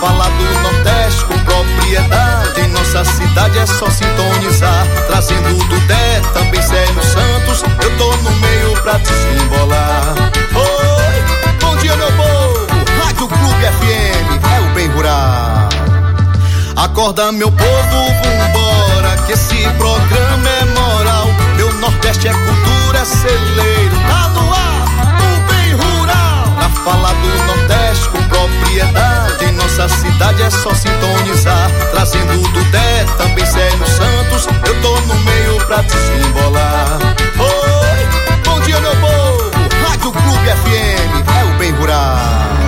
falar do Nordeste com propriedade, em nossa cidade é só sintonizar. Trazendo do Dé, também Célio Santos, eu tô no meio pra desembolar. Oi, bom dia meu povo, Rádio Clube FM, é o bem rural. Acorda meu povo, vambora, que esse programa é moral. Meu Nordeste é cultura, é celeiro, tá no ar, falar do Nordeste com propriedade, nossa cidade é só sintonizar. Trazendo do Dé, também Célio Santos, eu tô no meio pra desembolar. Oi, bom dia meu povo, Rádio Clube FM, é o bem rural.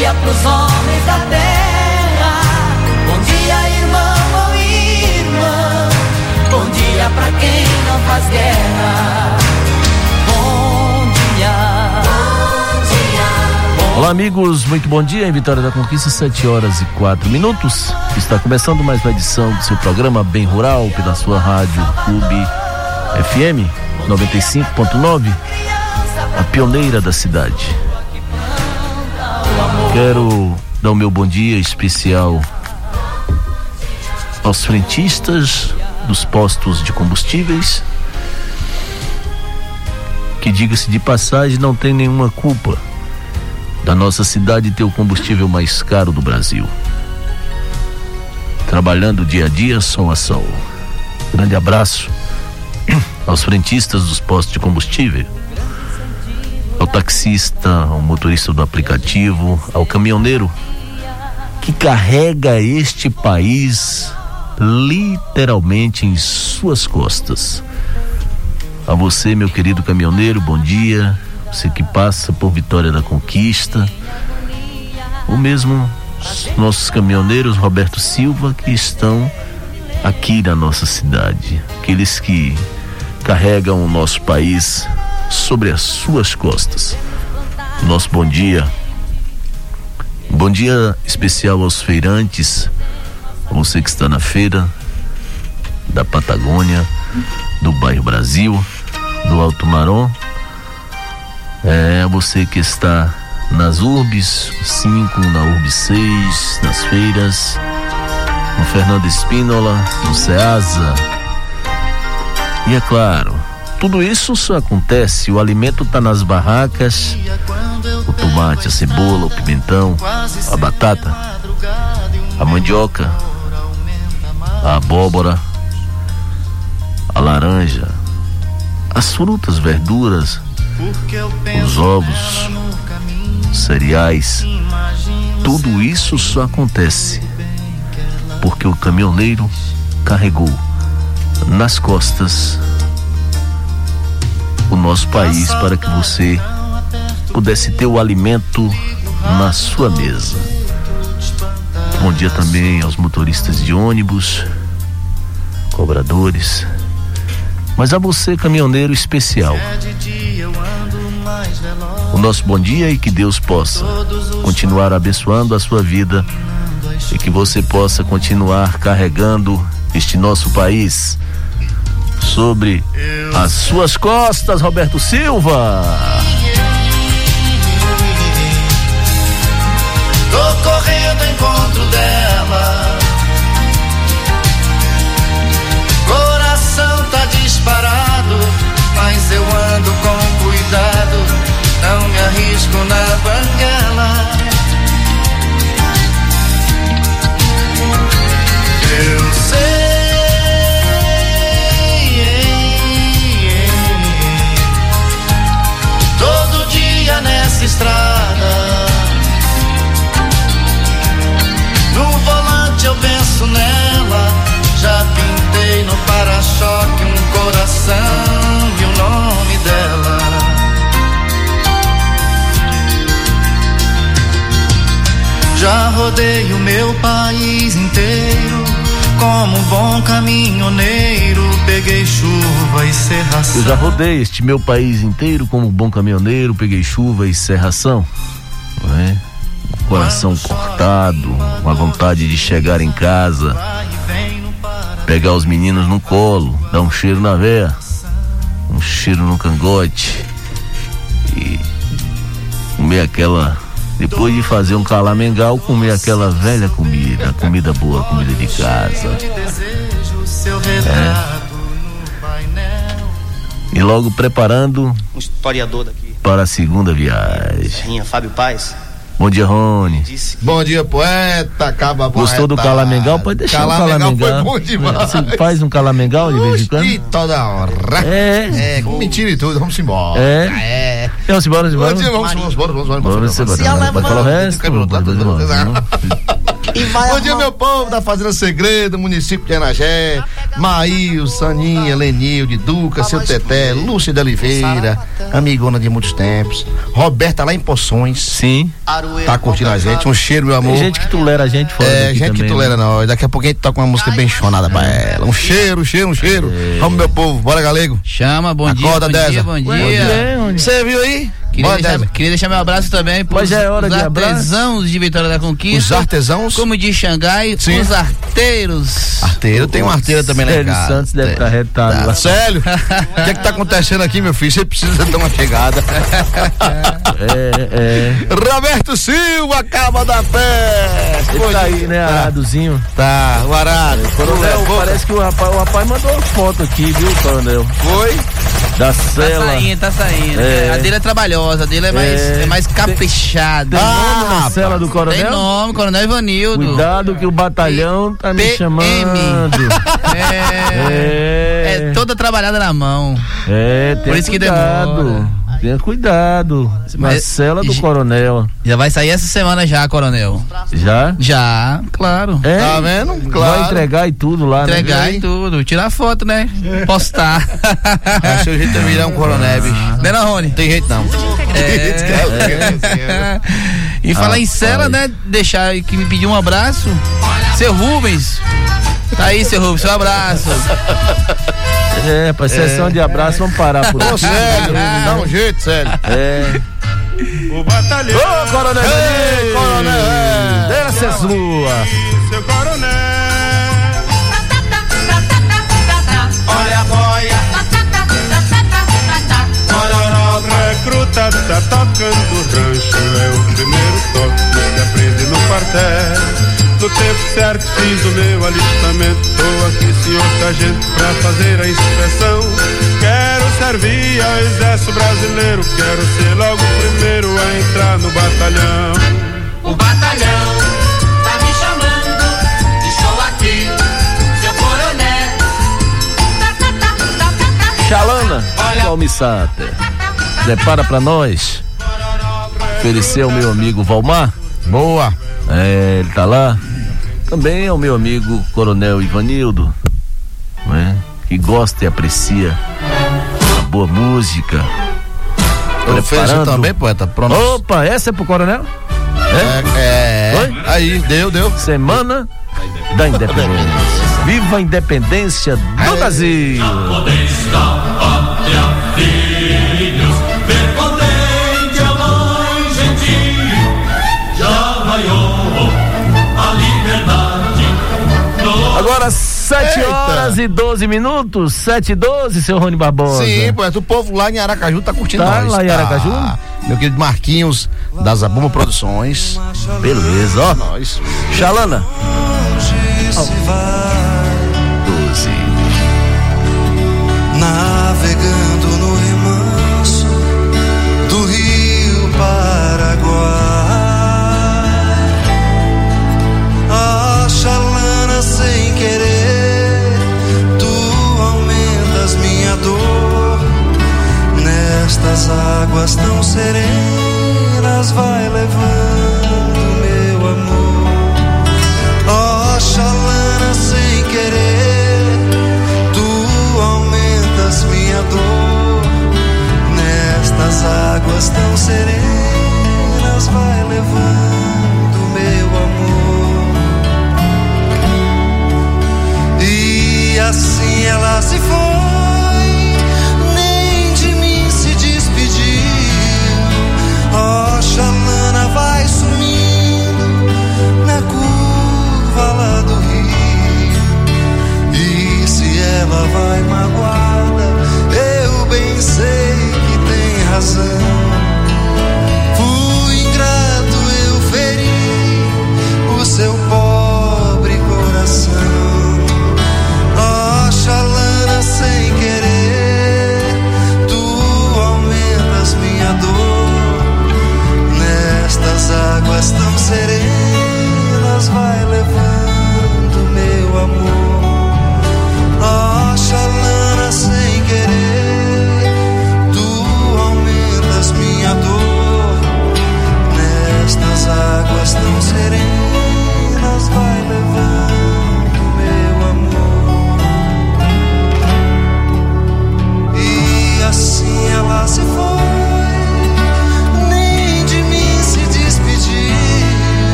dia pros homens da terra. Bom dia, irmão ou irmã. Bom dia pra quem não faz guerra. Bom dia. Bom dia. Olá, amigos, muito bom dia. Em Vitória da Conquista, 7 horas e 4 minutos. Está começando mais uma edição do seu programa Bem Rural, pela sua rádio Clube FM 95.9, a pioneira da cidade. Quero dar o meu bom dia especial aos frentistas dos postos de combustíveis, que diga-se de passagem, não tem nenhuma culpa da nossa cidade ter o combustível mais caro do Brasil. Trabalhando dia a dia, sol a sol. Grande abraço aos frentistas dos postos de combustível, ao taxista, ao motorista do aplicativo, ao caminhoneiro que carrega este país literalmente em suas costas. A você, meu querido caminhoneiro, bom dia. Você que passa por Vitória da Conquista. O mesmo os nossos caminhoneiros Roberto Silva que estão aqui na nossa cidade. Aqueles que carregam o nosso país sobre as suas costas. Nosso bom dia. Bom dia especial aos feirantes, você que está na feira da Patagônia, do bairro Brasil, do Alto Marom. É você que está nas urbes 5, na urbe 6, nas feiras, no Fernando Espínola, no Ceasa. E é claro, tudo isso só acontece, o alimento está nas barracas, o tomate, a cebola, o pimentão, a batata, a mandioca, a abóbora, a laranja, as frutas, verduras, os ovos, cereais, tudo isso só acontece porque o caminhoneiro carregou nas costas nosso país para que você pudesse ter o alimento na sua mesa. Bom dia também aos motoristas de ônibus, cobradores, mas a você, caminhoneiro especial. O nosso bom dia e que Deus possa continuar abençoando a sua vida e que você possa continuar carregando este nosso país sobre as suas costas, Roberto Silva. Tô correndo ao encontro dela. Coração tá disparado, mas eu ando com cuidado. Não me arrisco na coração e o nome dela. Já rodei o meu país inteiro. Como um bom caminhoneiro, peguei chuva e serração. Eu já rodei este meu país inteiro como um bom caminhoneiro, peguei chuva e serração. Não é? Coração cortado, uma vontade de chegar em casa, pegar os meninos no colo, dar um cheiro na veia, um cheiro no cangote e comer aquela. Depois de fazer um calamengal, comer aquela velha comida, comida boa, comida de casa. É. E logo preparando um historiador daqui. para a segunda viagem. Fábio Paz. Bom dia, Rony. Bom dia, poeta. Acaba Gostou do calamengal? Pode deixar calamengal o calamengal. foi bom demais. Você faz um calamengal de vez em quando? Toda hora. É. É, com mentira e tudo. Vamos embora. É. É. Vamos embora, vamos embora. Bom dia, vamos, vamos, vamos, vamos, vamos, Vamos vamos, embora. vamos. Pode falar o resto? Vamos embora. Bom dia, meu povo da Fazenda Segredo, município de Anagé, Maíl, Saninha, Lenilde, Duca, seu Teté, Lúcia de Oliveira, amigona de muitos tempos, Roberta lá em Poções, Sim. Tá curtindo a gente, um cheiro, meu amor. Tem gente que tolera a gente fora É, daqui gente também, que tolera nós. Daqui a pouco a gente toca uma música bem chonada pra ela. Um cheiro, um cheiro, um cheiro. Vamos, meu povo. Bora, galego. Chama, bom dia, Acorda, Deza. bom Né? dia. Bom dia. Você viu aí? Queria deixar, queria deixar meu abraço também já é hora os de abraço? artesãos de Vitória da Os Conquista. artesãos. Como diz Xangai, Sim. os arteiros. Arteiro, tem uma arteira também lá em casa. Santos deve estar retado lá. Célio, o que é que tá acontecendo aqui, meu filho? Você precisa dar uma chegada. É, é. Roberto Silva, acaba da pé. Ele tá aí, né, aradozinho. Tá, o arado. Coronel, parece que o rapaz, o rapaz mandou uma foto aqui, viu, Coronel? Foi? Da Tá cela. saindo, tá saindo. É. A dele é trabalhosa, a dele é mais, É. é mais caprichada. Tem nome Ah, na cela do Tem Coronel? nome, Coronel Ivanildo. Cuidado que o batalhão tá me PM. chamando. É, É. é toda trabalhada na mão. É, tenha Por isso que cuidado. demora. Tenha cuidado. Na Mas- cela do coronel. Já vai sair essa semana já, Coronel. Já? Já, claro. É? Tá vendo? Vai Claro. entregar e tudo lá, Entregar né? e tudo. Tirar foto, né? Postar. É, seu jeito é virar um coronel, bicho. Né, não, Rony? Tem jeito não. É. E falar em Rapaz. cela, né? Deixar que me pediu um abraço. Seu Rubens. Tá aí, seu Rubens, seu abraço. É, pra sessão de abraço, vamos parar por Ô, aqui. Célio, dá um jeito, Célio. É. O batalhão, Ô, coronel! Ei, coronel! Desce a sua! seu coronel. Olha a boia, O recruta tá tocando o rancho, é o primeiro toque que aprende no quartel. No tempo certo fiz o meu alistamento, tô aqui, senhor sargento, pra fazer a inspeção. Quero servir ao exército brasileiro, quero ser logo o primeiro a entrar no batalhão. O batalhão tá me chamando, estou aqui, seu coronel. Xalana, Almissata. Prepara pra nós. Oferecer ao meu amigo Valmar. Boa. É, ele tá lá. Também ao meu amigo Coronel Ivanildo, né? Que gosta e aprecia a boa música. Preparando. também, poeta. Pronto. Opa, essa é pro coronel? É, é. Oi? Aí, deu, deu. Semana da Independência. Viva a independência do Brasil! Agora, 7 Eita. horas e 12 minutos, 7 e 12, seu Rony Barbosa. Sim, poeta. O povo lá em Aracaju tá curtindo Tá nós. lá em Aracaju? Meu querido Marquinhos, da Zabuma Produções. Beleza, ó. Nós. Xalana. vai 12. navegando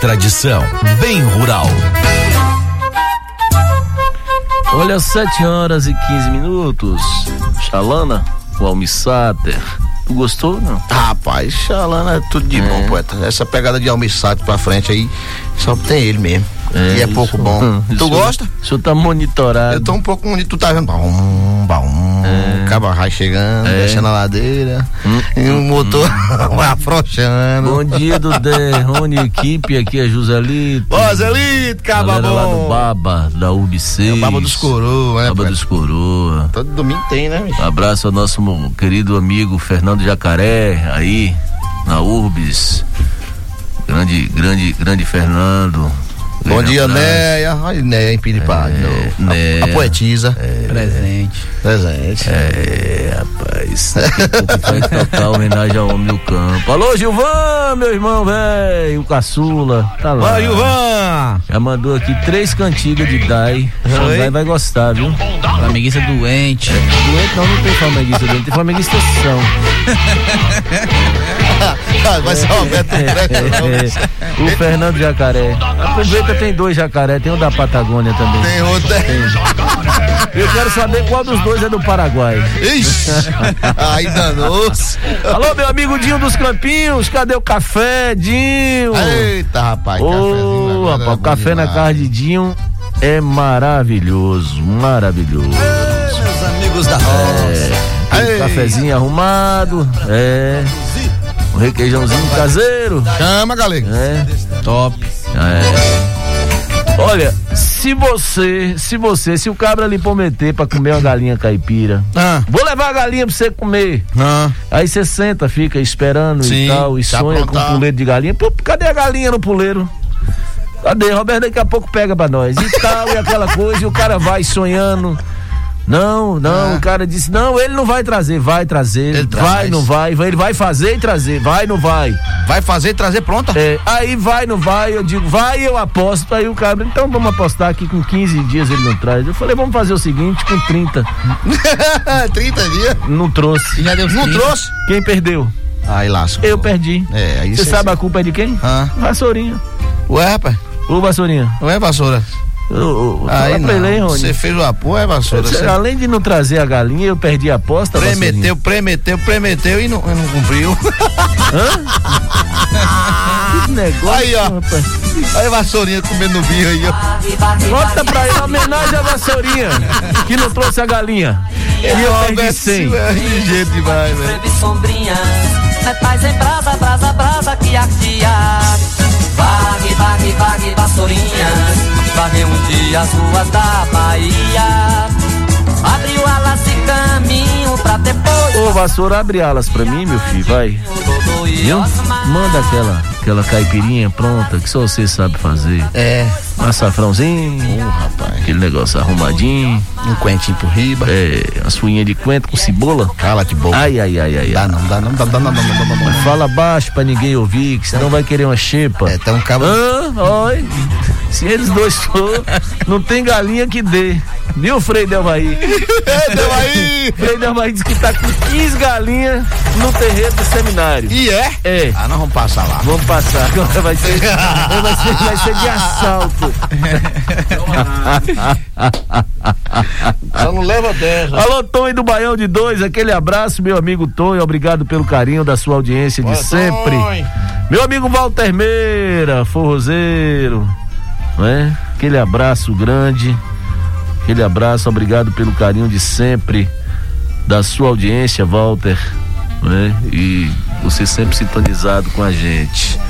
tradição. Bem rural. Olha, 7 horas e 15 minutos. Xalana, o Almissater. Tu gostou, não? Rapaz, Xalana é tudo de bom, poeta. Essa pegada de almissato pra frente aí, só tem ele mesmo. e é isso. pouco bom. Hum, tu isso- gosta? O senhor tá monitorado. Eu tô um pouco onde tu tá vendo. Bum, bum, É. cabarrai chegando, descendo a ladeira. e o motor vai afrouxando. Bom dia, Dudé, Rony, equipe, aqui é Joselito. Ô, Zelito, caba Galera lá do bom. Baba, da UB6. É o Baba dos Coroa, né, Baba dos Coroa. Todo domingo tem, né, bicho? Abraço ao nosso querido amigo Fernando Jacaré, aí, na Urbis. Grande, grande, grande Fernando. Bom dia. Néia. Olha, Néia em Piripá. novo. A-. A, poetisa. Presente. Presente. É, rapaz. Daqui a pouco vai tocar homenagem ao homem do campo. Alô, Gilvan, meu irmão, velho. O caçula. Tá lá. Vai, Gilvan! Já mandou aqui três cantigas de Dai. O. Dai vai gostar, viu? Flamenguista doente. Doente não, não tem flamenguista doente, tem flamenguista são. Vai ser o Roberto Presta, não. o Fernando Jacaré. Aproveita, tem dois jacaré, tem um da Patagônia também. Tem outro. Eu quero saber qual dos dois é do Paraguai. Ixi, aí danou-se. Alô, meu amigo Dinho dos Campinhos, cadê o café, Dinho? Eita, rapaz, Ô, agora rapaz, é o café na demais. casa de Dinho é maravilhoso, maravilhoso. Meus amigos da roça. Ei. cafezinho arrumado, é. Um requeijãozinho caseiro, Chama, galera. é. Top. É. Olha, se você, se você, se o cabra lhe prometer pra comer uma galinha caipira, Ah, vou levar a galinha pra você comer. ah. Aí você senta, fica esperando Sim, e tal, e se sonha com aprontar. puleiro de galinha. Pô, cadê a galinha no puleiro? Cadê? Roberto daqui a pouco pega pra nós. E tal, e aquela coisa, e o cara vai sonhando. Não, não, Ah. o cara disse, não, ele não vai trazer, vai trazer, Ele vai, traz. não vai, ele vai fazer e trazer, vai, não vai. Vai fazer e trazer pronta? É, aí vai, não vai, eu digo, vai, eu aposto, aí o cara, então vamos apostar aqui com 15 dias ele não traz. Eu falei, vamos fazer o seguinte, com 30, 30 dias. não trouxe. Já deu Não 30. trouxe? Quem perdeu? Aí lascou. Eu perdi. É, aí Você cê- sabe a culpa é de quem? Ah. Vassourinha. Ué, rapaz. Ô, Vassourinha. Ué, vassoura. Aí pra ele, hein, não. Você fez o apoio, é vassoura. Você, Você Além de não trazer a galinha, eu perdi a aposta, prometeu, prometeu, prometeu e não, e não cumpriu. Vassourinha. Que negócio, Aí, ó. rapaz. Aí, vassourinha comendo vinho aí, ó. Bota pra ele homenagem à Vassourinha, que não trouxe a galinha. E eu perdi Roberto 100. Silva é ligeiro demais, velho. Metais em brasa, brasa, brasa que ardia. Vague, vague, vague, vassourinhas, varre um dia as ruas da Bahia. Abriu alas e caminho pra depois. Ô, Vassoura, abre alas pra mim, meu filho, vai. Viu? Manda aquela, aquela caipirinha pronta que só você sabe fazer. É, Um açafrãozinho, rapaz. aquele negócio arrumadinho. Um quentinho por riba. É, as fuinhas de coentro com cebola. Cala de boca. Ai, ai, ai, ai. Dá ai. não, dá não, dá, dá, não, dá, não, dá, não, Mas não. fala baixo pra ninguém ouvir, que senão vai querer uma xepa. É, tem um cabo. Hã? Oi. Se eles dois for, não tem galinha que dê. Viu, Frei Delvaí? É, deu aí! Frei Delvaí disse que tá com 15 galinhas no terreiro do seminário. E é? É. Ah, nós vamos passar lá. Vamos passar, agora vai ser, vai ser, vai ser de assalto. Só não leva dessa. Alô, Tonho do Baião de Dois, aquele abraço, meu amigo Tonho, obrigado pelo carinho da sua audiência de Boa, sempre. Tonho. Meu amigo Walter Meira, forrozeiro, não é? Aquele abraço grande, aquele abraço, obrigado pelo carinho de sempre da sua audiência, Walter, não é? E você sempre sintonizado com a gente.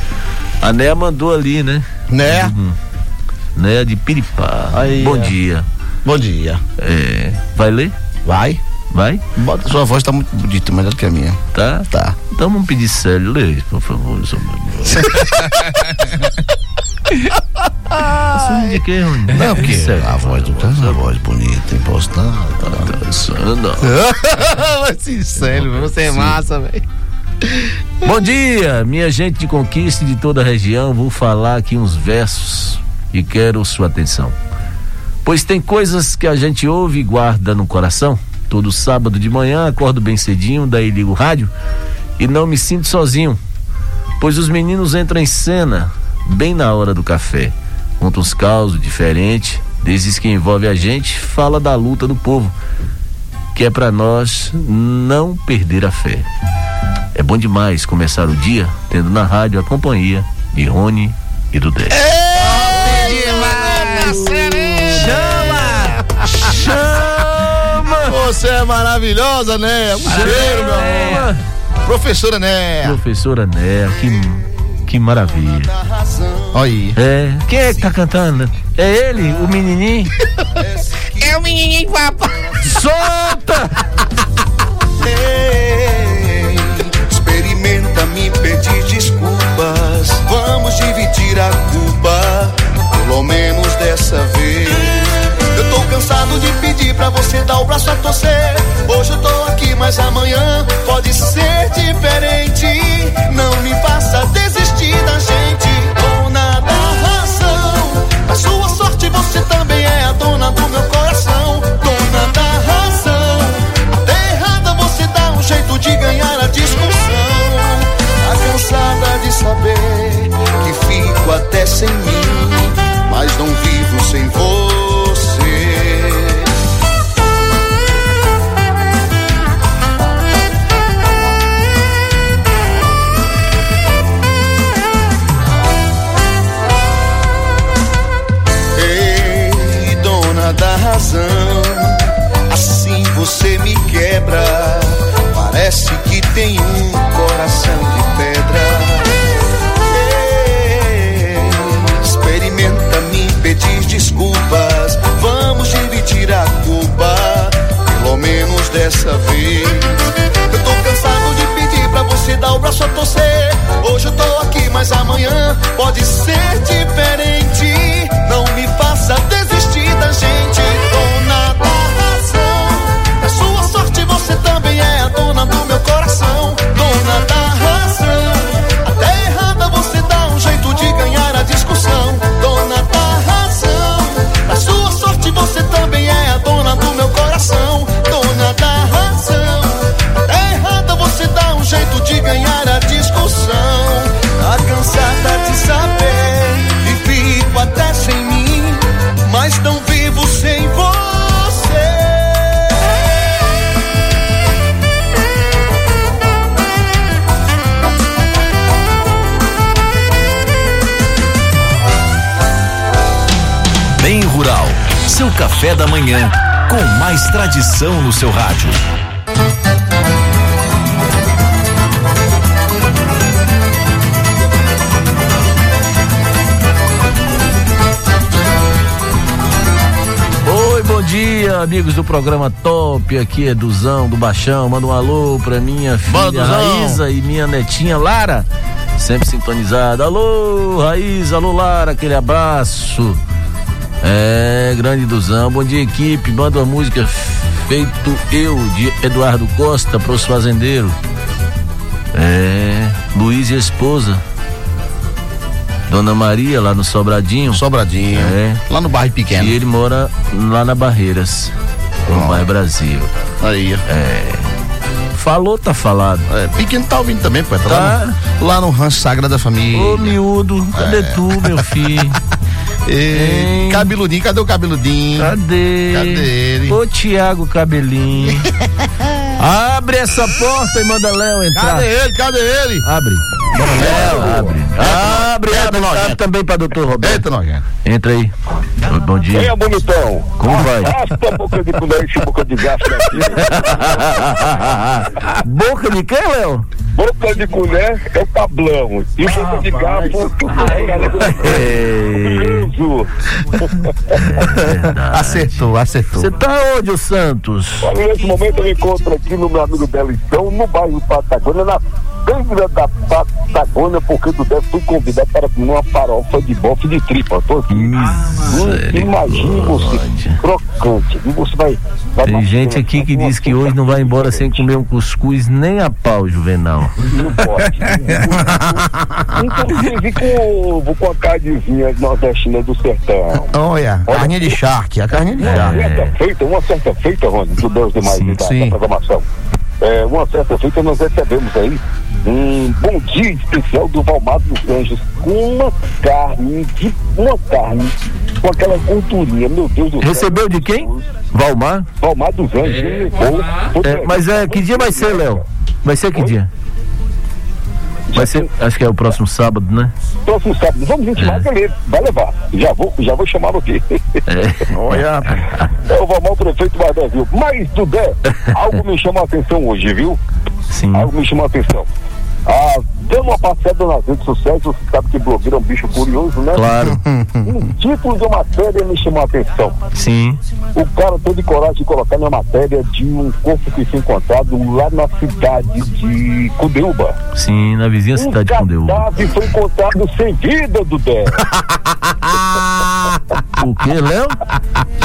A Néa mandou ali, né? Né? Néa de Piripá. Aí, Bom ó. dia. Bom dia. É, vai ler? Vai. Vai? Bota, sua voz tá muito bonita, melhor do que a minha. Tá? Tá. Então vamos pedir Célio, lê, por favor. Assunto de quê, Rony? Não, porque a voz do cara, a voz bonita, impostada. Cansando. Sincero, você é massa, velho. Bom dia, minha gente de conquista de toda a região. Vou falar aqui uns versos e quero sua atenção. Pois tem coisas que a gente ouve e guarda no coração. Todo sábado de manhã acordo bem cedinho, daí ligo o rádio e não me sinto sozinho. Pois os meninos entram em cena bem na hora do café. Contam uns causos diferentes, desses que envolve a gente, fala da luta do povo, que é para nós não perder a fé. É bom demais começar o dia tendo na rádio a companhia de Rony e do Dé. Chama! Você é maravilhosa, né? Um cheiro, meu amor. Professora, né? Professora Né, que, que maravilha. Olha aí. É, quem é que tá cantando? É ele, o menininho? É o menininho papo. Solta! Ei, experimenta me pedir desculpas. Vamos dividir a culpa, pelo menos dessa vez. Eu tô cansado de pedir pra você dar o braço a torcer. Hoje eu tô aqui, mas amanhã pode ser diferente. Não me faça desistir saber que fico até sem mim, mas não vivo sem você. No seu rádio. Oi, bom dia, amigos do programa Top. Aqui é Duzão do Baixão. Manda um alô pra minha filha. Raíza e minha netinha Lara. Sempre sintonizada. Alô, Raíza, alô, Lara, aquele abraço. É, grande Duzão. Bom dia, equipe. Manda uma música feito eu, de Eduardo Costa, pros fazendeiros. É, Luiz e a esposa. Dona Maria, lá no Sobradinho. Sobradinho. É. Lá no bairro pequeno. E ele mora lá na Barreiras, no bairro Brasil. Aí. É. Falou, tá falado. É, pequeno tá ouvindo também, pô. Tá, Tá. Lá, no, lá no rancho Sagrada Família. Ô, miúdo, cadê tu, meu filho? Cabeludinho, cadê o cabeludinho? Cadê? Cadê ele? Ô, Tiago Cabelinho. Abre essa porta e manda Léo entrar. Cadê ele? Cadê ele? Abre. Léo, abre. Abre, Entra, abre, nojento. abre também pra doutor Roberto. Eita, nojento. Entra aí. Bom dia. Venha, bonitão. Como vai? Basta boca de colher e boca de gato daqui. Boca de quem, Léo? Boca de colher é o tablão. E boca de garfo é Acertou, acertou. Você tá onde, o Santos? Olha, nesse momento eu me encontro aqui no meu amigo Belitão, no bairro Patagônia, na feira da Patagônia, porque do Deve fui convidado para comer uma farofa de bofe de tripa. Tô aqui. Imagine você, crocante. E você vai. vai Tem gente aqui que diz que hoje não vai embora sem comer um cuscuz nem a pau, Juvenal. Não pode. Inclusive com, com a carnezinha nordestina do sertão. Olha, carninha de charque, a carninha de Uma charque. certa feita, uma certa feita, Rony, do Deus demais Sim, da, sim. da programação. É, uma certa feita nós recebemos aí um bom dia especial do Valmar dos Anjos com uma carne, de, uma carne com aquela culturinha, meu Deus do céu. Recebeu de quem? Valmar? Valmar dos Anjos, levou. Foi- É, mas é, que dia vai ser, Léo? Vai ser que dia? Vai ser, acho que é o próximo sábado, né? Próximo sábado, vamos intimar que ele vai levar. Já vou, já vou chamá-lo aqui. É. Olha, É o Valmar, o prefeito do Brasil. Mas, Dudé, algo me chamou a atenção hoje, viu? Sim. Algo me chamou a atenção. Ah, deu uma passada nas redes sociais, você sabe que blogueiro é um bicho curioso, né? Claro. Um título de matéria me chamou a atenção. Sim. O cara teve coragem de colocar na matéria de um corpo que foi encontrado lá na cidade de Cudeuba. Sim, na vizinha cidade de um Condeúba. cadáver foi encontrado sem vida, Dudé. O que, Léo?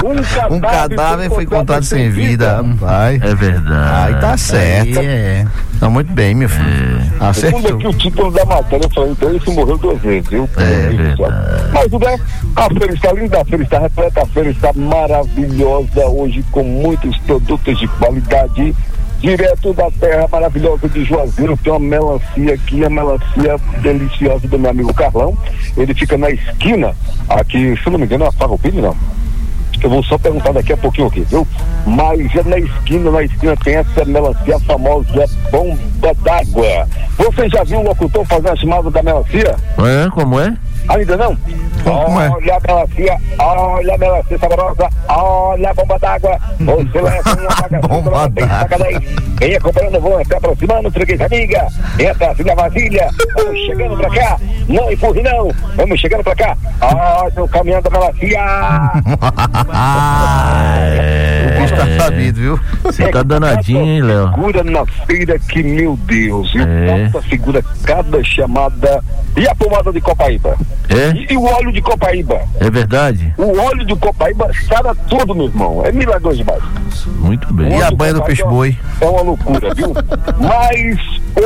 Um cadáver, um cadáver foi encontrado sem vida, rapaz. É verdade. Aí tá certo. Aí é. Tá muito bem, meu filho. Segundo Acertou. Título da matéria, falei, então esse morreu duas vezes, viu? É verdade. Mas tudo bem, a feira está linda, a feira está repleta, a feira está maravilhosa hoje com muitos produtos de qualidade. Direto da terra maravilhosa de Juazeiro, tem uma melancia aqui, a melancia deliciosa do meu amigo Carlão. Ele fica na esquina, aqui, se não me engano, é a Farroupilha, não. Eu vou só perguntar daqui a pouquinho aqui, viu? Mas é na esquina, na esquina tem essa melancia famosa bomba d'água. Você já viu o locutor fazer a chamada da melancia? É, como é? Ainda não? Como é? Olha a melancia, olha a melancia saborosa, olha a bomba d'água. Você leva uma Bomba tem saca daí. Vem acompanhando, vão se aproximando, freguês amiga. Entra assim na vasilha. Vamos chegando pra cá. Não empurre não. Vamos chegando pra cá. Olha o caminhão da melancia. O bicho tá sabido, viu? Você tá danadinho, hein, Léo? Figura na feira que, meu Deus, viu? É. Essa figura cada chamada. E a pomada de Copaíba? É? E, e o óleo de Copaíba? É verdade? O óleo de Copaíba sara tudo, meu irmão. É milagroso demais. Muito bem. E a banha do peixe boi? É uma loucura, viu? Mas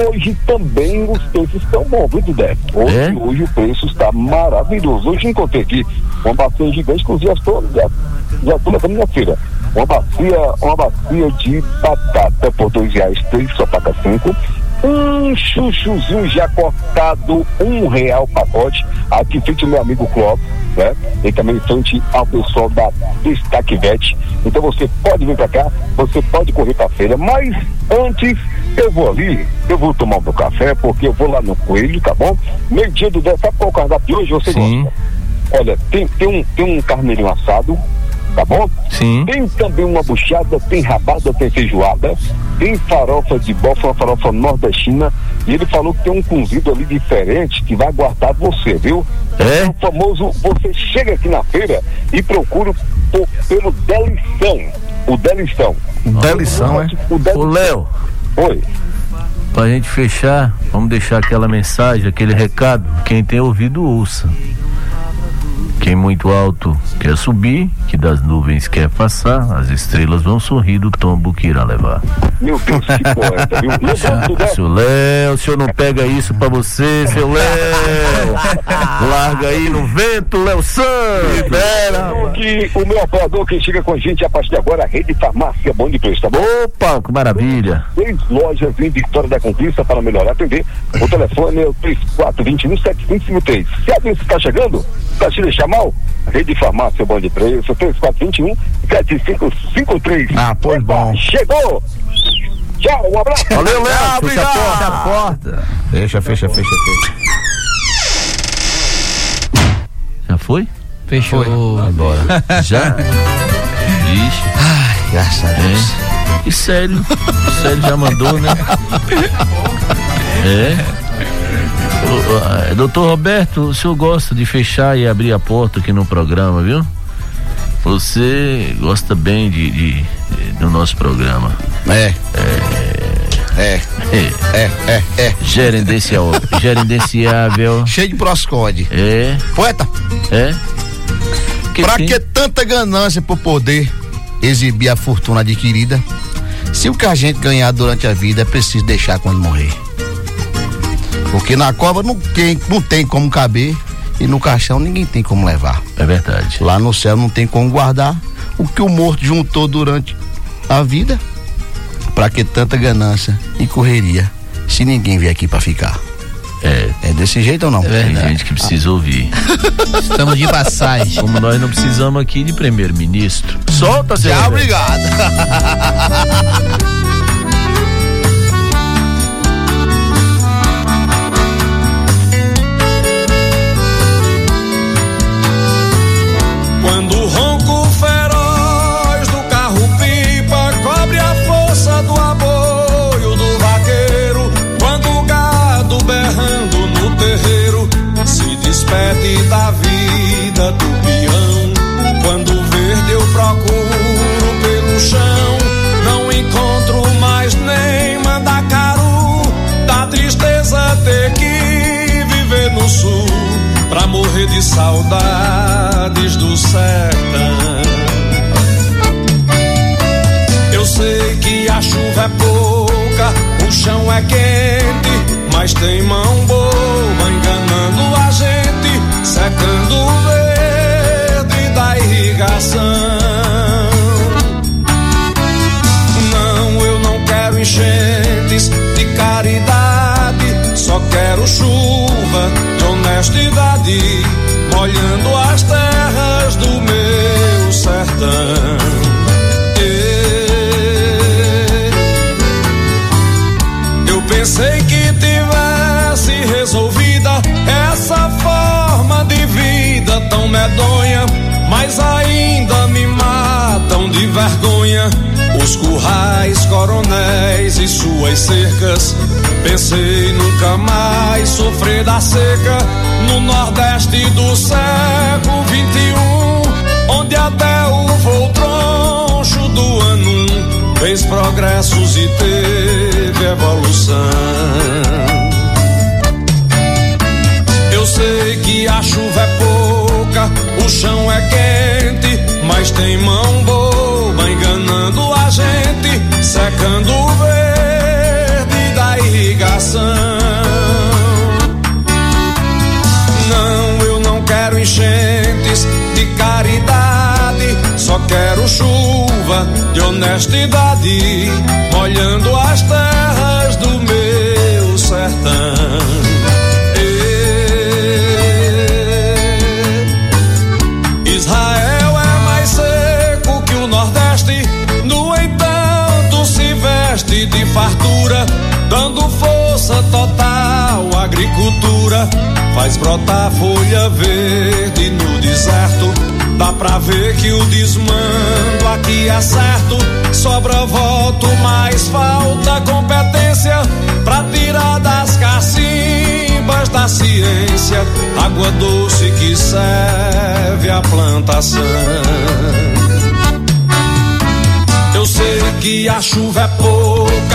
hoje também os preços estão bons, viu, Dudé? Hoje, É? hoje o preço está maravilhoso. Hoje encontrei aqui uma bacia gigante, inclusive já estou, já, já estou levando minha feira. Uma bacia, uma bacia de batata por dois reais, três só paga cinco. Um chuchuzinho já cortado, um real pacote. Aqui frente ao meu amigo Clóvis, né? E também frente ao pessoal da Destaque Vet. Então você pode vir pra cá, você pode correr pra feira, mas antes eu vou ali, eu vou tomar o meu café, porque eu vou lá no Coelho, tá bom? Meio dia do 10, sabe qual é o cardápio de hoje? Você Sim. gosta? Olha, tem, tem, um, tem um carneirinho assado, tá bom? Sim. Tem também uma buchada, tem rabada, tem feijoada, tem farofa de bofa, uma farofa nordestina, e ele falou que tem um cozido ali diferente que vai aguardar você, viu? É? O famoso, você chega aqui na feira e procura por- pelo Delição. O Delição. Delição, é? O Ô, Delição. Léo, Oi. pra gente fechar, vamos deixar aquela mensagem, aquele recado. Quem tem ouvido, ouça. Quem muito alto quer subir, que das nuvens quer passar, as estrelas vão sorrir do tombo que irá levar. Meu Deus, que poeta, viu? Né? Seu Léo, o senhor não pega isso pra você, seu Léo. Larga aí no vento, Léo Santos. Pera. que o meu operador que chega com a gente a partir de agora, a Rede Farmácia Bom de Preço, tá bom? Opa, que maravilha. Seis lojas em Vitória da Conquista para melhorar atender. O telefone é o 3421-7553. Se alguém está chegando, está te deixar mal, Rede Farmácia Bom de Preço, 3421-7553. Ah, pois bom. Chegou! Tchau, um abraço! Valeu, Léo. Ah, Fecha a obrigado. porta. Fecha a porta. Fecha, fecha, fecha, fecha. Já foi? Fechou. Agora. Já? Ixi. Graças a Deus. É. E sério? O sério já mandou, né? É. Ah, Doutor Roberto, o senhor gosta de fechar e abrir a porta aqui no programa, viu? Você gosta bem de, de- de- do nosso programa. É. É. É. É, é, é. Gerenciável. Gerenciável. Cheio de proscode. É. Poeta, É. Que pra tem- que tanta ganância por poder exibir a fortuna adquirida? Se o que a gente ganhar durante a vida é preciso deixar quando morrer. Porque na cova não tem, não tem como caber e no caixão ninguém tem como levar. É verdade. Lá no céu não tem como guardar o que o morto juntou durante a vida. Pra que tanta ganância e correria se ninguém vier aqui pra ficar? É. É desse jeito ou não? Tem gente que precisa ouvir. Estamos de passagem. Como nós não precisamos aqui de primeiro-ministro. Solta, seu Tchau, Roberto. obrigado. do peão, quando verde eu procuro pelo chão, não encontro mais nem mandacaru, da tristeza ter que viver no sul pra morrer de saudades do sertão. Eu sei que a chuva é pouca, o chão é quente, mas tem mão boa enganando a gente, secando o irrigação. Não, eu não quero enchentes de caridade, só quero chuva de honestidade, molhando as terras do meu sertão. Os currais, coronéis e suas cercas. Pensei nunca mais sofrer da seca no Nordeste do século XXI, onde até o voo troncho do ano fez progressos e teve evolução. Eu sei que a chuva é pouca, o chão é quente, mas tem mão boa gente, secando o verde da irrigação. Não, eu não quero enchentes de caridade, só quero chuva de honestidade, molhando as terras agricultura. Faz brotar folha verde no deserto. Dá pra ver que o desmando aqui é certo. Sobra voto, mas falta competência pra tirar das cacimbas da ciência água doce que serve à plantação. Eu sei que a chuva é pouca,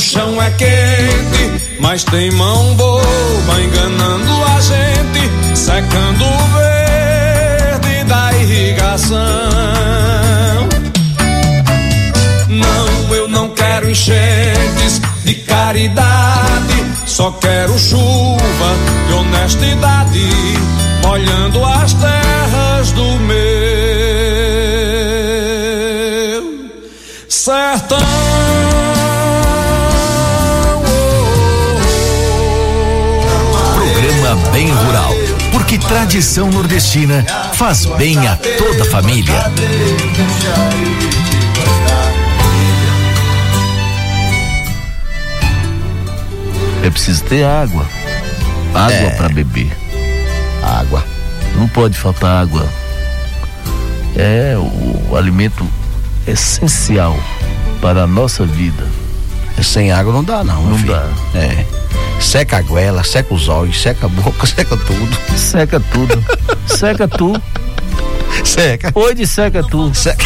o chão é quente, mas tem mão boba enganando a gente, secando o verde da irrigação. Não, eu não quero enchentes de caridade, só quero chuva de honestidade, molhando as terras do meu sertão. Porque tradição nordestina faz bem a toda família. É preciso ter água. Água É. para beber. Água. Não pode faltar água. É o, alimento essencial para a nossa vida. Sem água não dá, não. Não filho. dá. É. Seca a goela, seca os olhos, seca a boca, seca tudo. Seca tudo. seca tu. Seca. Hoje seca tu. Seca.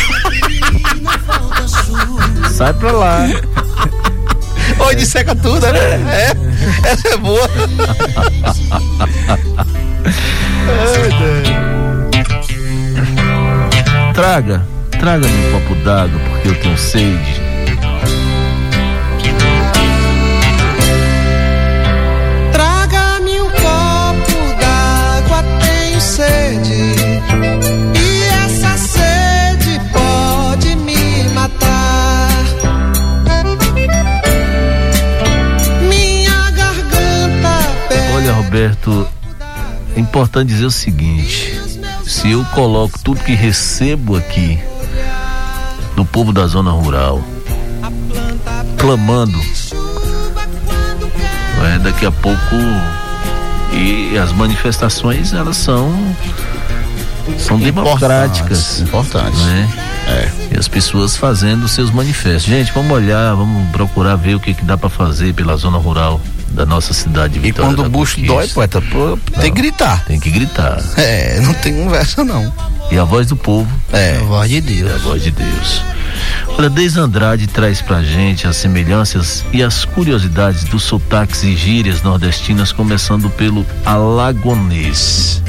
Sai pra lá. Hoje seca tudo, né? É. Essa é boa. Traga, traga-me um copo d'água porque eu tenho sede. Roberto, é importante dizer o seguinte: se eu coloco tudo que recebo aqui do povo da zona rural, clamando, é, daqui a pouco e as manifestações elas são são democráticas, Importantes. né? É. E as pessoas fazendo seus manifestos. Gente, vamos olhar, vamos procurar ver o que, que dá para fazer pela zona rural da nossa cidade. E Vitória quando da o bucho Conquista. dói, poeta, pô, tem que gritar. Tem que gritar. É, não tem conversa, não. E a voz do povo É. A voz de é a Deus. voz de Deus. Olha, Deise Andrade traz pra gente as semelhanças e as curiosidades dos sotaques e gírias nordestinas, começando pelo alagonês.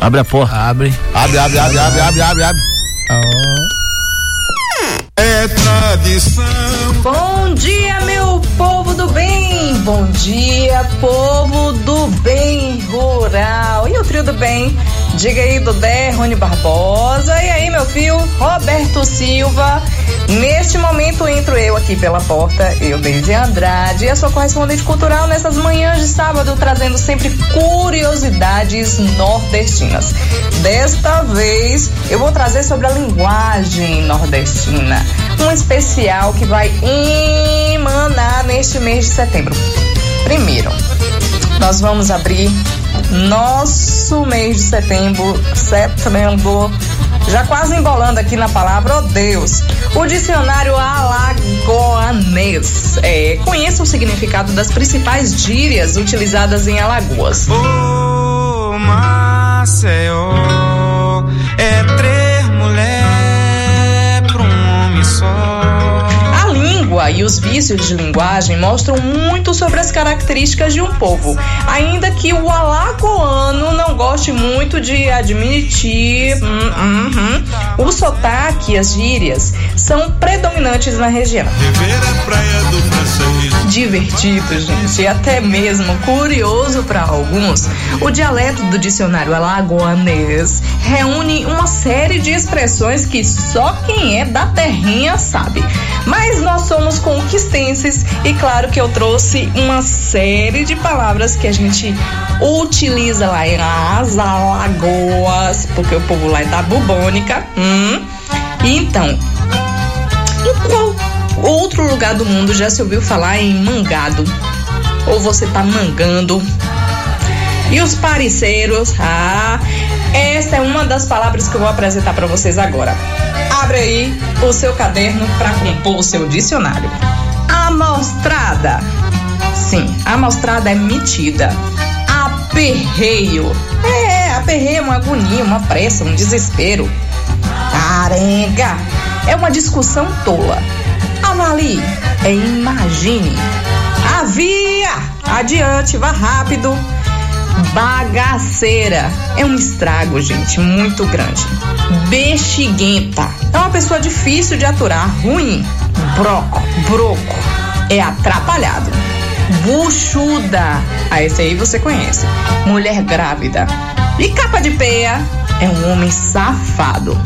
Abre a porta. Abre. Abre, abre, abre, abre, abre, abre, abre. É tradição. Bom Bom dia, povo do bem rural! E o trio do bem? Diga aí, Dudé, Rony Barbosa. E aí, meu filho, Roberto Silva. Neste momento entro eu aqui pela porta, eu, Deise Andrade, e a sua correspondente cultural nessas manhãs de sábado, trazendo sempre curiosidades nordestinas. Desta vez, eu vou trazer sobre a linguagem nordestina. Um especial que vai emanar neste mês de setembro. Primeiro, nós vamos abrir nosso mês de setembro, setembro, já quase embolando aqui na palavra, oh Deus, o dicionário alagoanês. É, conheça o significado das principais gírias utilizadas em Alagoas. Maceió, é três mulher pra um A língua e os vícios de linguagem mostram muito sobre as características de um povo, ainda que o alagoano não goste muito de admitir. hum, hum, hum. O sotaque e as gírias são predominantes na região. Divertido, gente, e até mesmo curioso para alguns, o dialeto do dicionário alagoanês reúne uma série de expressões que só quem é da terrinha sabe. Mas nós somos conquistenses e claro que eu trouxe uma série de palavras que a gente utiliza lá em As Alagoas, porque o povo lá é da bubônica. Hum. Então, em qual outro lugar do mundo já se ouviu falar em mangado? Ou você tá mangando? E os parceiros? Ah, essa é uma das palavras que eu vou apresentar para vocês agora. Abre aí o seu caderno para compor o seu dicionário. Amostrada. Sim, amostrada é metida. Aperreio. É, aperreio é uma agonia, uma pressa, um desespero. Arenga é uma discussão tola. Avalie é imagine. Havia, adiante, vá rápido. Bagaceira é um estrago, gente, muito grande. Bexiguenta é uma pessoa difícil de aturar, ruim. Broco, broco é atrapalhado. Buchuda, ah, esse aí você conhece. Mulher grávida. E capa de peia é um homem safado.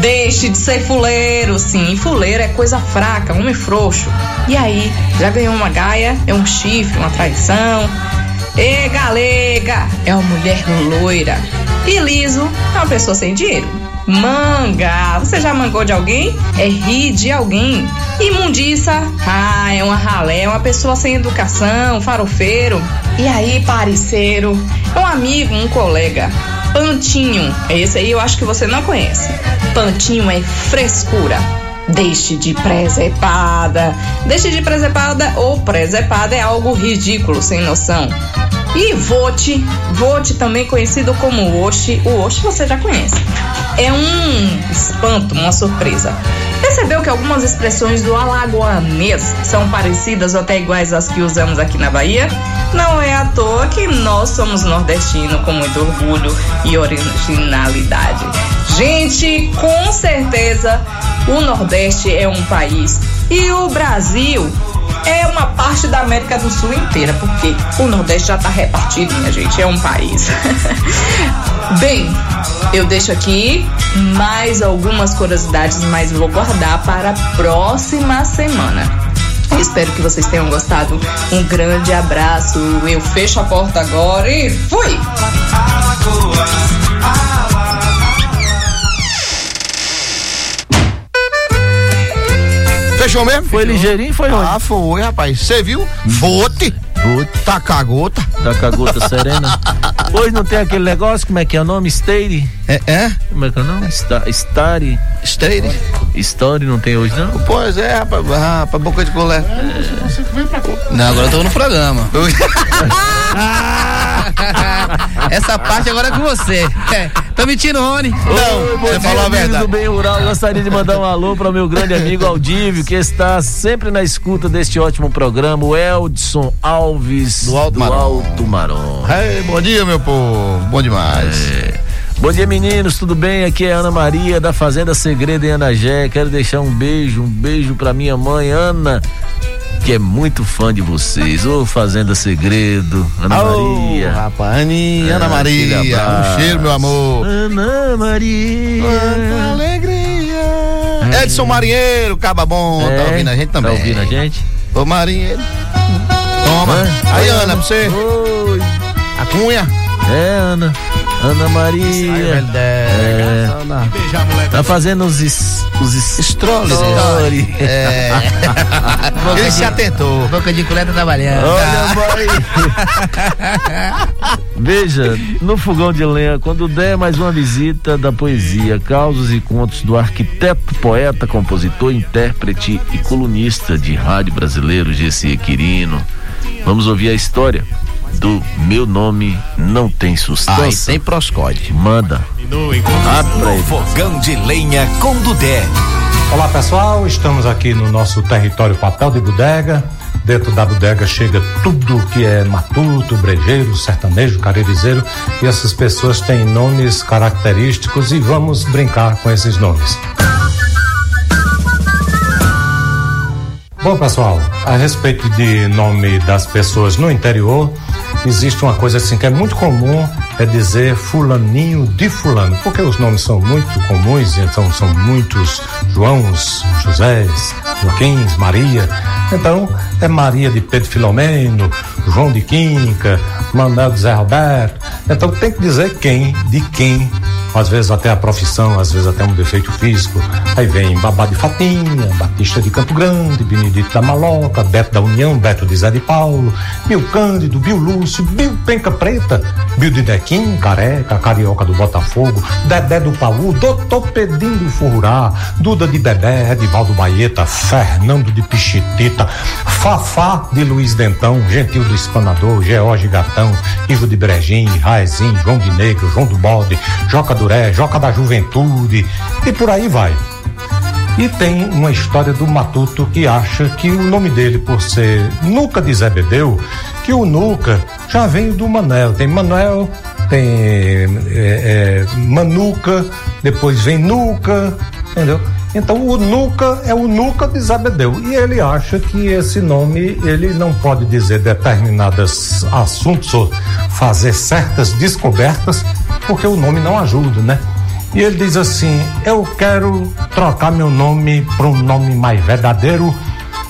Deixe de ser fuleiro, sim. Fuleiro é coisa fraca, homem frouxo. E aí, já ganhou uma gaia? É um chifre, uma traição. E galega é uma mulher loira. E liso é uma pessoa sem dinheiro. Manga, você já mangou de alguém? É rir de alguém. Imundiça, ah, é uma ralé, é uma pessoa sem educação, farofeiro. E aí, parceiro, é um amigo, um colega. Pantinho, esse aí eu acho que você não conhece. Pantinho é frescura. Deixe de presepada. Deixe de presepada ou presepada é algo ridículo, sem noção. E vote, vote também conhecido como Oxi, o Oxi você já conhece. É um espanto, uma surpresa. Percebeu que algumas expressões do alagoanês são parecidas ou até iguais às que usamos aqui na Bahia? Não é à toa que nós somos nordestinos com muito orgulho e originalidade. Gente, com certeza o Nordeste é um país e o Brasil é uma parte da América do Sul inteira, porque o Nordeste já está repartido, minha gente, é um país. Bem, eu deixo aqui mais algumas curiosidades, mas vou guardar para a próxima semana. Espero que vocês tenham gostado. Um grande abraço. Eu fecho a porta agora e fui! Fechou mesmo? Foi ligeirinho, foi onde? Ah, foi, rapaz. Você viu? Vote. Vote. Taca a gota. Taca a gota serena. Hoje não tem aquele negócio, como é que é o nome? Stay? É? é? Como é que é o nome? Sta Stari. Stay? Story não tem hoje, não? Pois é, rapaz. Rapaz, boca de colher. Não, agora eu tô no programa. Essa parte agora é com você. É, tô mentindo, Rony. Não, você falou a verdade. do Bem Rural, gostaria de mandar um alô para o meu grande amigo Aldívio, que está sempre na escuta deste ótimo programa, o Eldson Alves Do Alto Marom. Alto. Ei, bom dia, meu povo. Bom demais. É. Bom dia, meninos, tudo bem? Aqui é a Ana Maria da Fazenda Segredo em Anagé. Quero deixar um beijo, um beijo pra minha mãe, Ana, que é muito fã de vocês. Ô, Fazenda Segredo, Ana Ô, Maria. rapaz, Aninha, Ah, Ana Maria. Um cheiro, meu amor. Ana Maria. Quanta alegria. Edson Marinheiro, caba bom, tá É, ouvindo a gente também. Tá ouvindo a gente? Ô Marinheiro. Toma. Aí, Ana, pra você. Oi. A cunha. É, Ana. Ana Maria. É. Tá fazendo os es, os es- Strolls. story. É. Ele se atentou. Boca de colher tá trabalhando. Olha, mãe. Veja, no fogão de lenha, quando der mais uma visita da poesia, causos e contos do arquiteto, poeta, compositor, intérprete e colunista de rádio brasileiro, Gessi Quirino. Vamos ouvir a história do Meu Nome Não Tem Aí Sustância. tem proscode. Manda. No fogão de lenha com Dudé. Olá pessoal, estamos aqui no nosso território Papel de Bodega. Dentro da bodega chega tudo que é matuto, brejeiro, sertanejo, caririzeiro e essas pessoas têm nomes característicos e vamos brincar com esses nomes. Bom, pessoal, a respeito de nome das pessoas no interior, existe uma coisa assim que é muito comum, é dizer fulaninho de fulano, porque os nomes são muito comuns, então são muitos Joãos, Josés, Joaquins, Maria. Então, é Maria de Pedro Filomeno, João de Quinca, Manuel de Zé Roberto. Então tem que dizer quem, de quem às vezes até a profissão, às vezes até um defeito físico. Aí vem Babá de Fatinha, Batista de Campo Grande, Benedito da Maloca, Beto da União, Beto de Zé de Paulo, Bill Cândido, Bill Lúcio, Bill Penca Preta, Bill de Dequim, Careca, Carioca do Botafogo, Dedé do Paú, Doutor Pedinho do Fururá, Duda de Bebé, Edivaldo Baeta, Fernando de Pichitita, Fafá de Luiz Dentão, Gentil do Espanador, George Gatão, Ivo de Brejim, Raizinho, João de Negro, João do Bode, Joca Duré, Joca da Juventude e por aí vai. E tem uma história do Matuto que acha que o nome dele, por ser Nuca de Zebedeu, que o Nuca já vem do Manel. Tem Manuel, tem é, é, Manuca, depois vem Nuca, entendeu? Então o Nuca é o Nuca de Zebedeu e ele acha que esse nome ele não pode dizer determinados assuntos ou fazer certas descobertas porque o nome não ajuda, né? E ele diz assim: Eu quero trocar meu nome para um nome mais verdadeiro,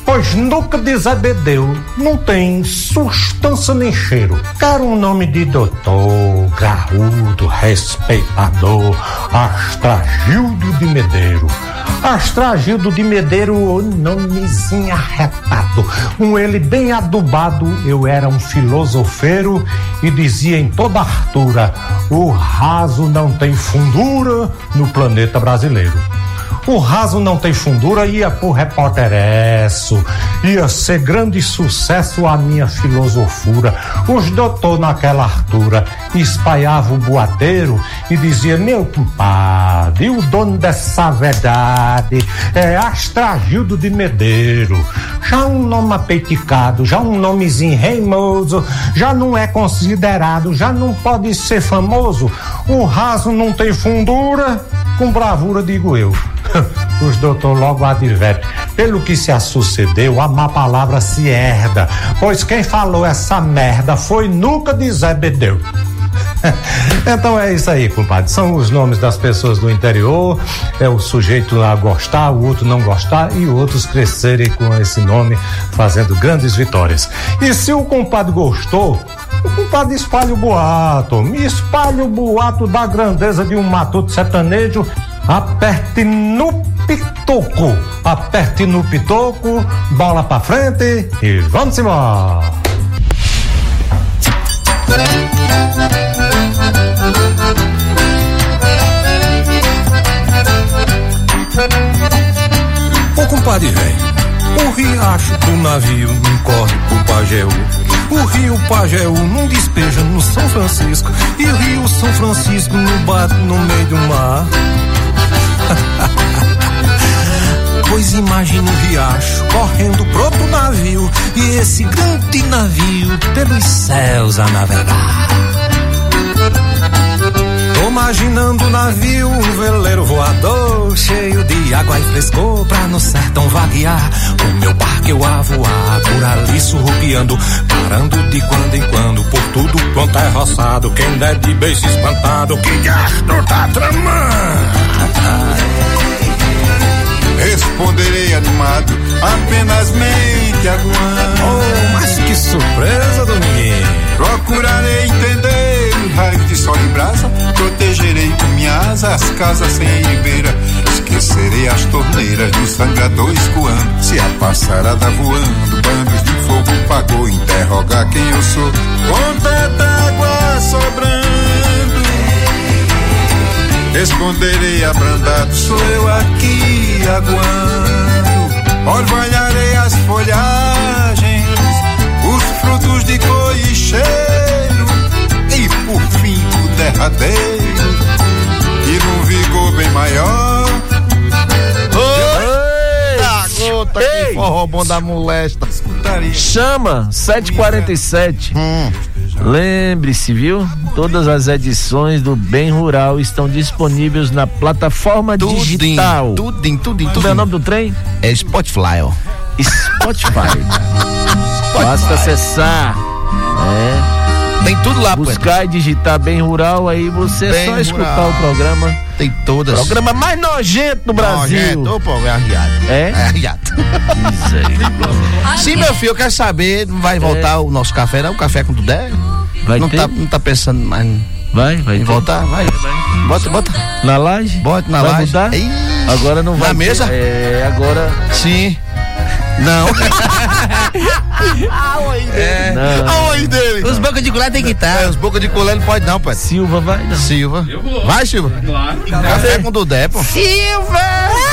pois nunca de Zebedeu não tem substância nem cheiro. Quero um nome de doutor, graúdo, respeitador, Astragildo de Medeiro. Astragildo de Medeiro, nomezinho arretado. Um ele bem adubado, eu era um filosofeiro e dizia em toda hartura: o raso não tem fundura no planeta brasileiro. O raso não tem fundura ia pro repórteresso, ia ser grande sucesso a minha filosofura. Os doutor naquela altura espalhava o boateiro e dizia, meu compadre, o dono dessa verdade é Astragildo de Medeiro. Já um nome apeiticado, já um nomezinho reimoso, já não é considerado, já não pode ser famoso. O raso não tem fundura, com bravura digo eu. Os doutor logo adverte. Pelo que se sucedeu, a má palavra se herda. Pois quem falou essa merda foi nunca de Zebedeu. então é isso aí, compadre. São os nomes das pessoas do interior. É o sujeito a gostar, o outro não gostar e outros crescerem com esse nome, fazendo grandes vitórias. E se o compadre gostou, o compadre espalha o boato. Me espalha o boato da grandeza de um matuto sertanejo aperte no pitoco, aperte no pitoco, bola pra frente e vamos embora. Compadre velho, o riacho do navio não corre pro Pajeú. O rio Pajeú não despeja no São Francisco. E o rio São Francisco não bate no meio do mar. Pois imagina o riacho correndo pro outro navio e esse grande navio pelos céus a navegar. Imaginando o navio, um veleiro voador, cheio de água e frescor pra no sertão vaguear. O meu barco eu a voar, por ali surrupiando, parando de quando em quando, por tudo quanto é roçado. Quem der de beijo espantado, que gasto tá tramando. Responderei animado, apenas mente aguando. Oh, mas que surpresa, Dominguinho! Procurarei entender raio de sol e brasa, protegerei com minha asa as casas sem ribeira. Esquecerei as torneiras do sangrador escoando, se a passarada voando, bandos de fogo pagou, interrogar quem eu sou. Com tanta água sobrando. Responderei abrandado, sou eu aqui aguando. Orvalharei as folhagens, os frutos de cor e cheiro. Por fim o derradeiro, e num vigor bem maior. forró bom da molesta. Chama 747. Hum. Lembre-se, viu? Todas as edições do Bem Rural estão disponíveis na plataforma digital. Tudinho, tudinho, Como é o nome do trem? É Spotify, ó. Spotify. Basta acessar. É. Tem tudo lá, Buscar e digitar Bem Rural, aí você é Bem só escutar Rural. o programa. Tem todas. Programa mais nojento do Brasil. Nojento. Pô, é arriado. É? É arriado. Sim, meu filho, eu quero saber, vai voltar o nosso café, não? O café tudo é? Vai não ter? Tá, não tá pensando mais Vai, vai. em ter. voltar? Vai. Bota, bota. Na laje? Bota na vai laje. mudar? Agora não Na vai. ter. mesa? É, agora. Sim. Não. É. Não. Aonde dele? Os bancos de colar tem que estar. É, os bocas de colher não pode não, pai. Silva vai. Não. Silva. Vai, Silva. Claro. Café com Dudé, pô. Silva!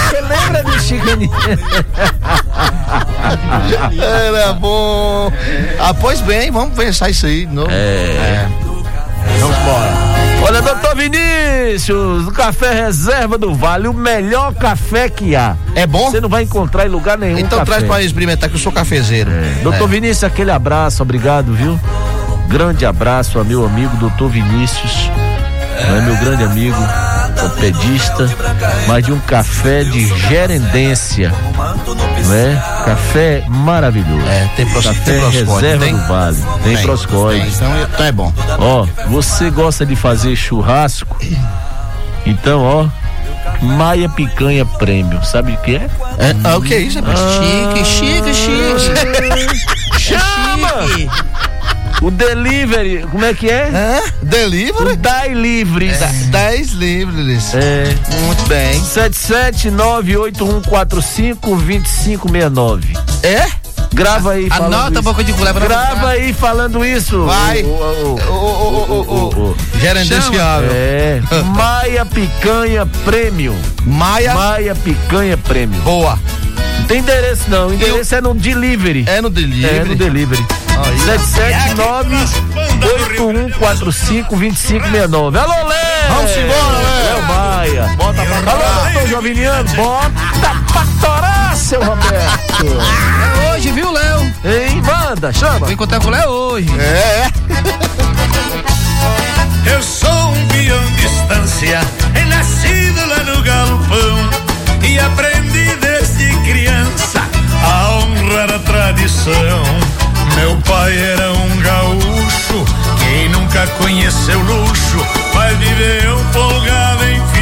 Você lembra do Chicaninho? Era bom. Ah, pois bem, vamos pensar isso aí de novo. É. Vamos embora. Olha, doutor Vinícius, do Café Reserva do Vale, o melhor café que há. É bom? Você não vai encontrar em lugar nenhum. Então café. traz pra experimentar que eu sou cafezeiro. Doutor É. Vinícius, aquele abraço, obrigado, viu? Grande abraço a meu amigo, doutor Vinícius. É meu grande amigo, ortopedista, mas de um café de gerendência. Não é? Café maravilhoso. É, tem, pros, Café tem reserva tem? do Vale. Tem, Tem, tem, então, então é bom. Ó, você gosta de fazer churrasco? Então, ó, Maia Picanha Premium. Sabe o que é? É, ah, o que é isso, rapaz? Chique, chique, chique. O delivery, como é que é? É? Delivery? O Dai Livres. 10 livres. É. Muito bem. 77981452569. É? Grava aí falando Anota a isso. boca de pra Grava aí falando isso. Vai. O- o- Ô, ô, ô, ô, ô, ô. o- Gerenciável. É. Maia Picanha Premium. Maia. Maia Picanha Premium. Boa. Não tem endereço não. O endereço é no delivery. É no delivery. É no delivery. 779-8145-2569. Alô, Léo! Vamos embora, Léo Maia. Bota pra Alô, doutor Joviniano. Bota pra torar, seu Roberto. É hoje, viu, Léo? Hein, manda, chama. Vou encontrar com o Léo hoje. É. Eu sou um peão de estância, é nascido lá no galpão e aprendi desde criança a honrar a tradição. Meu pai era um gaúcho, quem nunca conheceu luxo, mas viveu folgado enfim.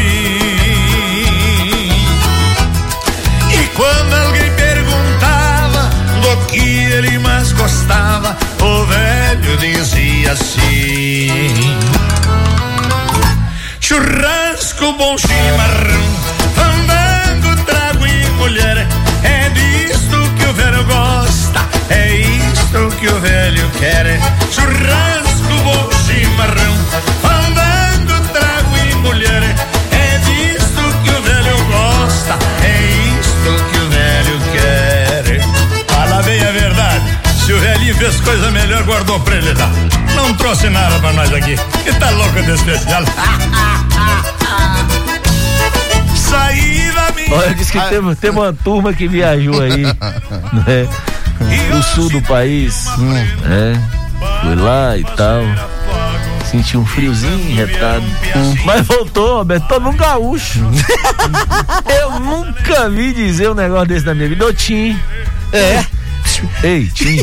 Quando alguém perguntava do que ele mais gostava, o velho dizia assim: Churrasco, bom chimarrão, fandango, trago e mulher. É disto que o velho gosta, é isto que o velho quer. Churrasco, bom chimarrão, fez coisa melhor, guardou pra ele dar. Não trouxe nada pra nós aqui. E tá louco de especial. Saí da minha. Olha, disse que teve, teve uma turma que viajou aí, né? Do sul do país. É. Foi lá e tal. Sentiu um friozinho, retado. Mas voltou, Roberto, todo um gaúcho. Eu nunca vi dizer um negócio desse na minha vida. Ô, Tim. É. Ei, Tim.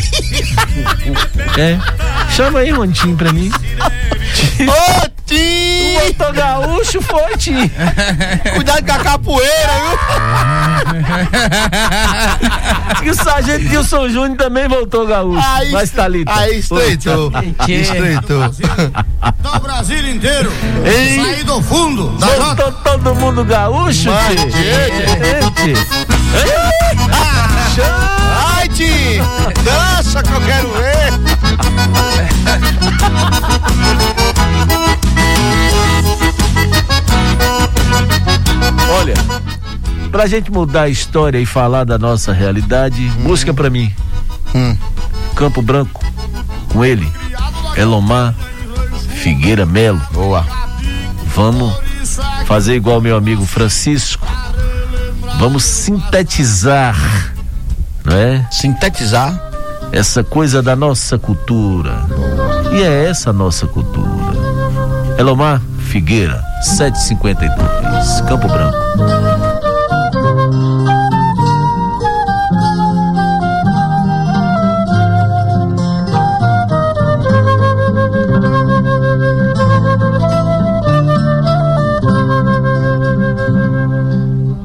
É. Chama aí Tim pra mim. Ô, Tim! O outro gaúcho foi, Tim. Cuidado com a capoeira, E o sargento Dilson Júnior também voltou gaúcho. Aí- Mas tá ali. Aí estreitou. Estreitou. Do Brasil inteiro. Ei. Saí do fundo. Voltou todo mundo gaúcho, tio? gente. Gente. Dança que eu quero ver! Olha, pra gente mudar a história e falar da nossa realidade, busca pra mim. Hum. Campo Branco, com ele, Elomar Figueira Melo. Boa. Vamos fazer igual meu amigo Francisco. Vamos sintetizar não é? Sintetizar essa coisa da nossa cultura. E é essa a nossa cultura. Elomar Figueira, 752, Campo Branco.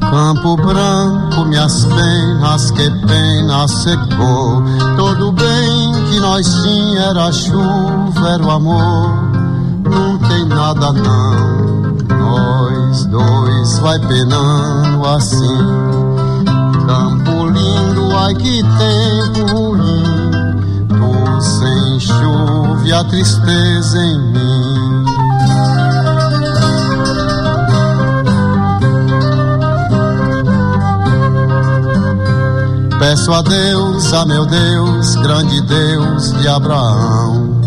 Campo Branco, minhas penas, que pena secou. Todo bem que nós tinha era chuva, era o amor. Não tem nada não, nós dois vai penando assim. Campo lindo, ai que tempo ruim. Tu sem chuva e a tristeza em mim. Peço a Deus, a meu Deus, grande Deus de Abraão,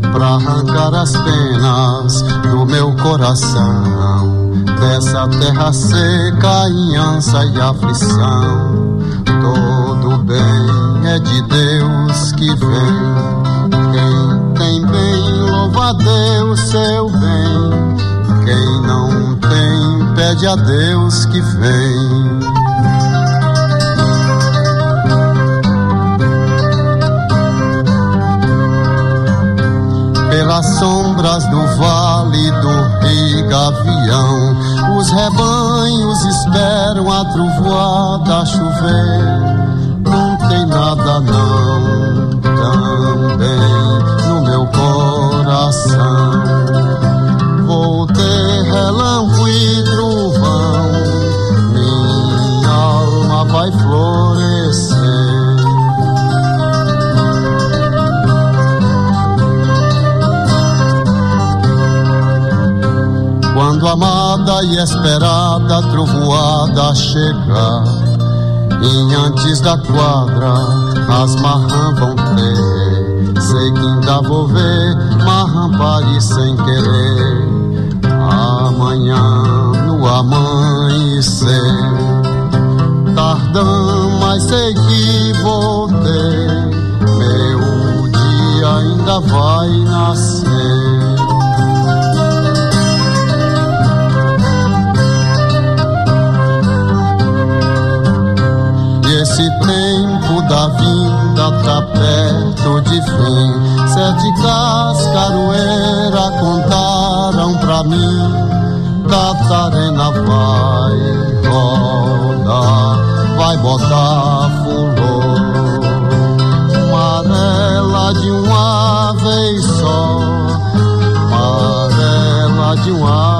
para arrancar as penas do meu coração, dessa terra seca ânsia e aflição. Todo bem é de Deus que vem. Quem tem bem, louva a Deus seu bem. Quem não tem, pede a Deus que vem. Pelas sombras do vale do rio Gavião. Os rebanhos esperam a trovoada chover. Não tem nada não, também no meu coração. Quando amada e esperada trovoada chegar, e antes da quadra as marrãs vão ter. Sei que ainda vou ver marrã parir sem querer. Amanhã no amanhecer, tardão, mas sei que vou ter. Meu dia ainda vai nascer. Esse tempo da vinda tá perto de fim. Sete cascaroeira contaram pra mim. Catarina vai rodar, vai botar fulô. Amarela de uma vez só, amarela de uma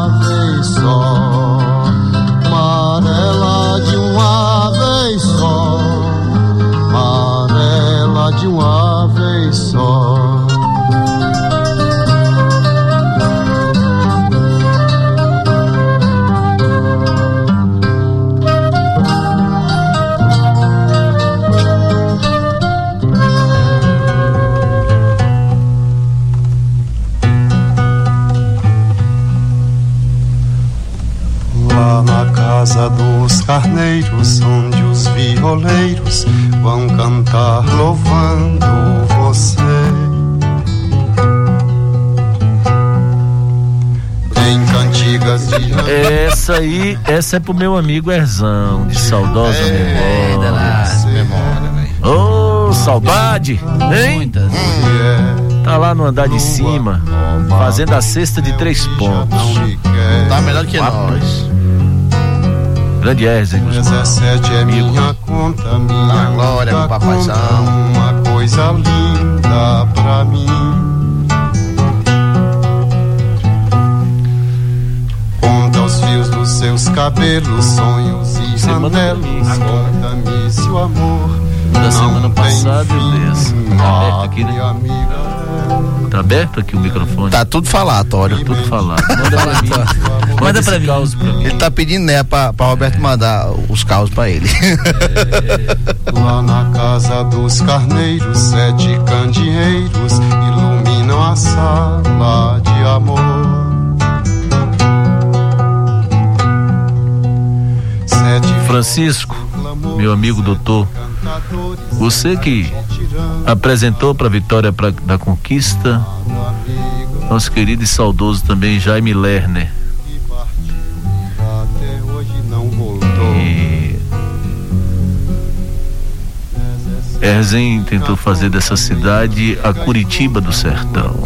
violeiros vão cantar louvando você. Em cantigas de Essa aí, essa é pro meu amigo Erzão, de saudosa memória. Ô, saudade, hein? Tá lá no andar de cima, fazendo a cesta de três pontos. Tá melhor que nós. Grande Erzen, 17 é minha conta, minha Na glória, meu conta, papaizão. Uma coisa linda pra mim. Conta os fios dos seus cabelos, sonhos e janelas. Conta-me se o amor Da semana passada e dessa. Tá aberto aqui, né? Amiga, Tá aberto aqui o microfone? Tá tudo falatório. Tudo falado. Manda pra mim. Manda pra mim. Caos pra mim. Ele tá pedindo, né, pra, pra Roberto mandar os caos pra ele. Lá na casa dos carneiros, sete candeeiros iluminam a sala de amor. Sete Francisco, meu amigo doutor Você que apresentou para a vitória pra, da conquista, nosso querido e saudoso também Jaime Lerner. Erzen tentou fazer dessa cidade a Curitiba do Sertão.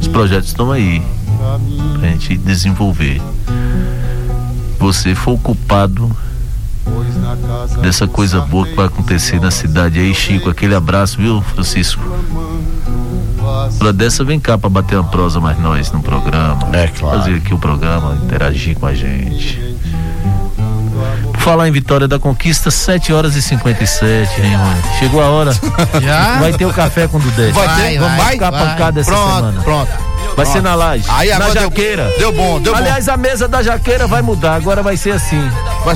Os projetos estão aí pra gente desenvolver. Você foi o culpado dessa coisa boa que vai acontecer na cidade aí, Chico. Aquele abraço, viu, Francisco? Pra dessa, vem cá pra bater uma prosa mais nós no programa. É, claro. Fazer aqui o programa, interagir com a gente. Por falar em Vitória da Conquista, 7 horas e 57, hein, Rony? Chegou a hora. Já? Vai ter o café com o Dudé. Vai ter? Vamos Vai, ficar vai. pancada essa Pronto, semana. pronto. Vai Pronto. ser na laje. Aí na agora deu- jaqueira. deu bom, deu bom. Aliás, a mesa da jaqueira vai mudar. Agora vai ser assim. Vai,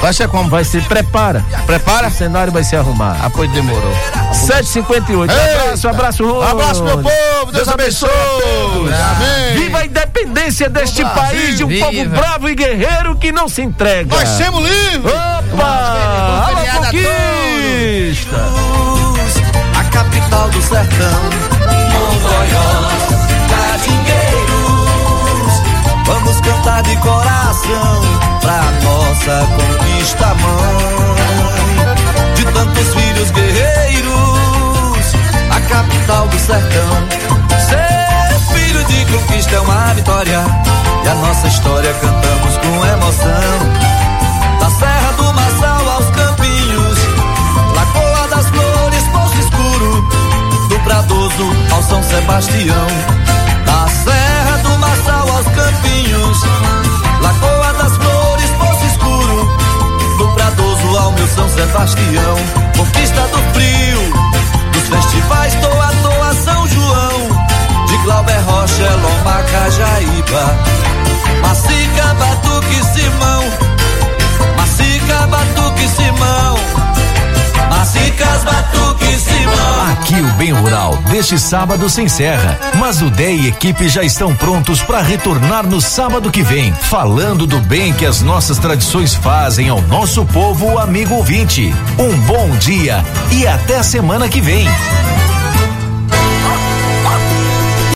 vai ser como? Vai ser prepara. Prepara? O cenário vai ser arrumado. Ah, pois demorou. 758. Abraço, abraço, Rony. Abraço, meu povo. Deus abençoe. Amém. Viva a independência deste país de um Viva. povo bravo e guerreiro que não se entrega. Nós somos livres. Opa! Alô, conquista! A capital do sertão, Mongonhós, cantar de coração pra nossa conquista, mãe. De tantos filhos guerreiros, a capital do sertão. Ser filho de conquista é uma vitória. E a nossa história cantamos com emoção. Da Serra do Marçal aos Campinhos, Lagoa das Flores, Poço Escuro, do Pradoso ao São Sebastião. Lagoa das Flores, Poço Escuro, do Pradoso ao meu São Sebastião. Conquista do Frio, dos festivais Toa Toa São João, de Glauber Rocha, Lomba, Cajaíba, Macica, Batuque, Simão. Macica, Batuque, Simão. Macicas, Batuque, Simão. Aqui o Bem Rural deste sábado se encerra, mas o Dé e equipe já estão prontos para retornar no sábado que vem, falando do bem que as nossas tradições fazem ao nosso povo amigo ouvinte. Um bom dia e até semana que vem.